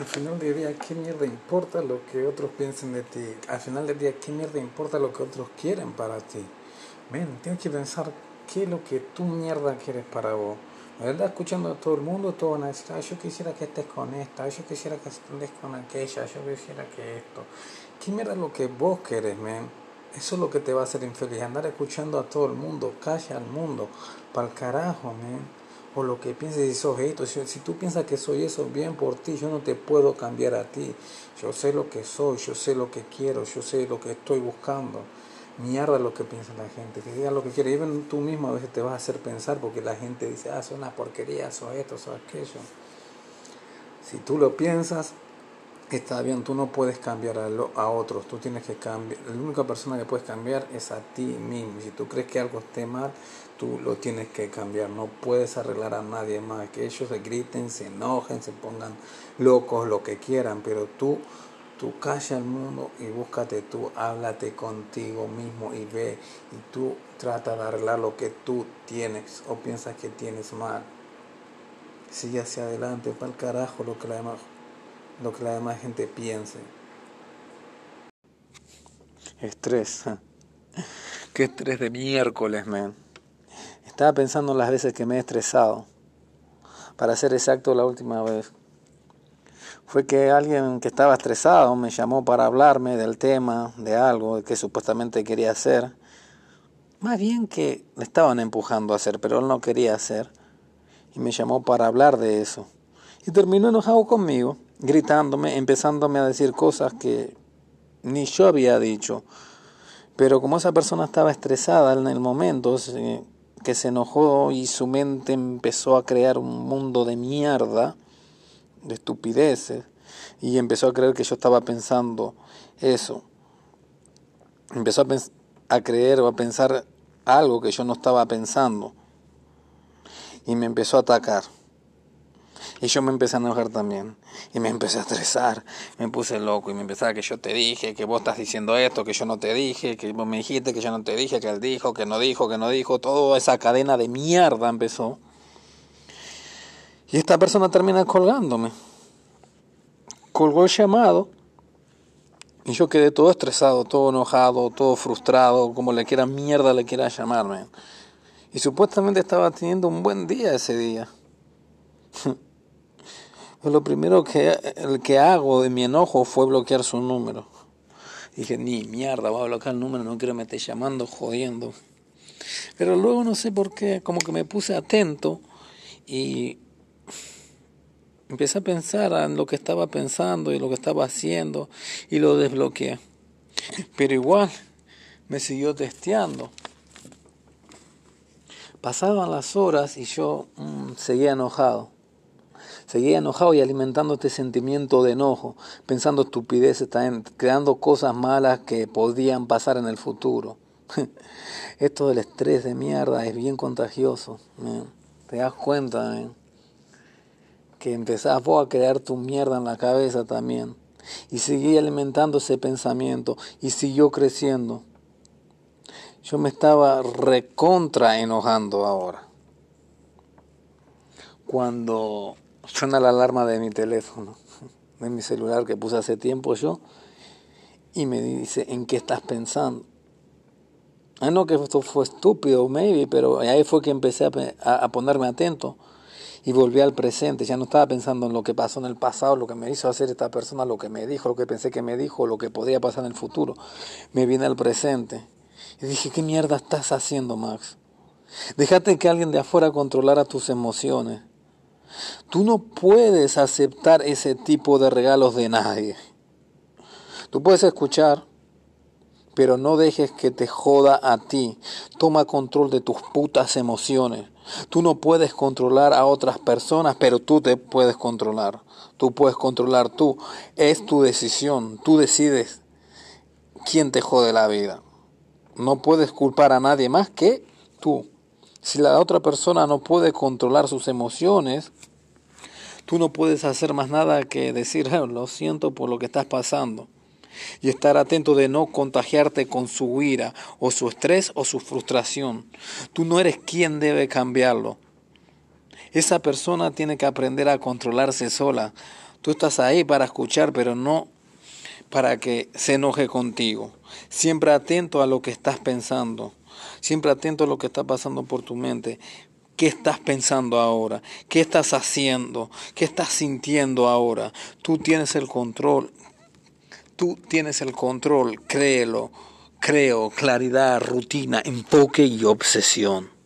Al final del día, ¿qué mierda importa lo que otros piensen de ti? Al final del día, ¿qué mierda importa lo que otros quieren para ti? Ven, tienes que pensar qué es lo que tú mierda quieres para vos. La verdad, escuchando a todo el mundo, todos van a decir, yo quisiera que estés con esta, yo quisiera que estés con aquella, yo quisiera que esto. ¿Qué mierda es lo que vos querés, men? Eso es lo que te va a hacer infeliz, andar escuchando a todo el mundo, calla al mundo, para el carajo, man. O lo que pienses si sos esto, si, tú piensas que soy eso, bien por ti, yo no te puedo cambiar a ti. Yo sé lo que soy, yo sé lo que quiero, yo sé lo que estoy buscando. Mierda lo que piensa la gente, que diga lo que quiere. Y tú mismo a veces te vas a hacer pensar porque la gente dice, ah, es una porquería, eso esto, eso aquello. Si tú lo piensas, está bien, tú no puedes cambiar a, a, otros, tú tienes que cambiar, la única persona que puedes cambiar es a ti mismo. Si tú crees que algo esté mal, tú lo tienes que cambiar, no puedes arreglar a nadie más, que ellos se griten, se enojen, se pongan locos, lo que quieran, pero tú, tú calla al mundo y búscate tú, háblate contigo mismo y ve, y tú trata de arreglar lo que tú tienes o piensas que tienes mal. Sigue hacia adelante, para el carajo lo que la demás lo que la demás gente piense. Estrés. Qué estrés de miércoles, man. Estaba pensando en las veces que me he estresado. Para ser exacto, la última vez. Fue que alguien que estaba estresado me llamó para hablarme del tema, de algo que supuestamente quería hacer. Más bien que le estaban empujando a hacer, pero él no quería hacer. Y me llamó para hablar de eso. Y terminó enojado conmigo gritándome, empezándome a decir cosas que ni yo había dicho. Pero como esa persona estaba estresada en el momento, que se enojó y su mente empezó a crear un mundo de mierda, de estupideces, y empezó a creer que yo estaba pensando eso. Empezó a, creer o a pensar algo que yo no estaba pensando. Y me empezó a atacar. Y yo me empecé a enojar también. Y me empecé a estresar. Me puse loco y me empezaba que yo te dije, que vos estás diciendo esto, que yo no te dije, que vos me dijiste, que yo no te dije, que él dijo, que no dijo, que no dijo. Toda esa cadena de mierda empezó. Y esta persona termina colgándome. Colgó el llamado. Y yo quedé todo estresado, todo enojado, todo frustrado, como le quiera mierda le quiera llamarme. Y supuestamente estaba teniendo un buen día ese día. Pues lo primero que, el que hago de mi enojo fue bloquear su número. Dije, ni mierda, voy a bloquear el número, no quiero me llamando, jodiendo. Pero luego no sé por qué, como que me puse atento y empecé a pensar en lo que estaba pensando y lo que estaba haciendo y lo desbloqueé. Pero igual me siguió testeando. Pasaban las horas y yo mm, seguía enojado. Seguía enojado y alimentando este sentimiento de enojo, pensando estupideces, creando cosas malas que podían pasar en el futuro. Esto del estrés de mierda es bien contagioso. Te das cuenta que empezás vos a crear tu mierda en la cabeza también. Y seguí alimentando ese pensamiento y siguió creciendo. Yo me estaba recontra enojando ahora. Cuando suena la alarma de mi teléfono, de mi celular que puse hace tiempo yo, y me dice, ¿en qué estás pensando? Ah, no, que esto fue estúpido, maybe, pero ahí fue que empecé a, ponerme atento y volví al presente. Ya no estaba pensando en lo que pasó en el pasado, lo que me hizo hacer esta persona, lo que me dijo, lo que pensé que me dijo, lo que podría pasar en el futuro. Me vine al presente y dije, ¿qué mierda estás haciendo, Max? Déjate que alguien de afuera controlara tus emociones. Tú no puedes aceptar ese tipo de regalos de nadie. Tú puedes escuchar, pero no dejes que te joda a ti. Toma control de tus putas emociones. Tú no puedes controlar a otras personas, pero tú te puedes controlar. Tú puedes controlar tú. Es tu decisión. Tú decides quién te jode la vida. No puedes culpar a nadie más que tú. Si la otra persona no puede controlar sus emociones, tú no puedes hacer más nada que decir, ah, lo siento por lo que estás pasando. Y estar atento de no contagiarte con su ira o su estrés o su frustración. Tú no eres quien debe cambiarlo. Esa persona tiene que aprender a controlarse sola. Tú estás ahí para escuchar, pero no para que se enoje contigo. Siempre atento a lo que estás pensando. Siempre atento a lo que está pasando por tu mente. ¿Qué estás pensando ahora? ¿Qué estás haciendo? ¿Qué estás sintiendo ahora? Tú tienes el control. Tú tienes el control, créelo. Creo, claridad, rutina, enfoque y obsesión.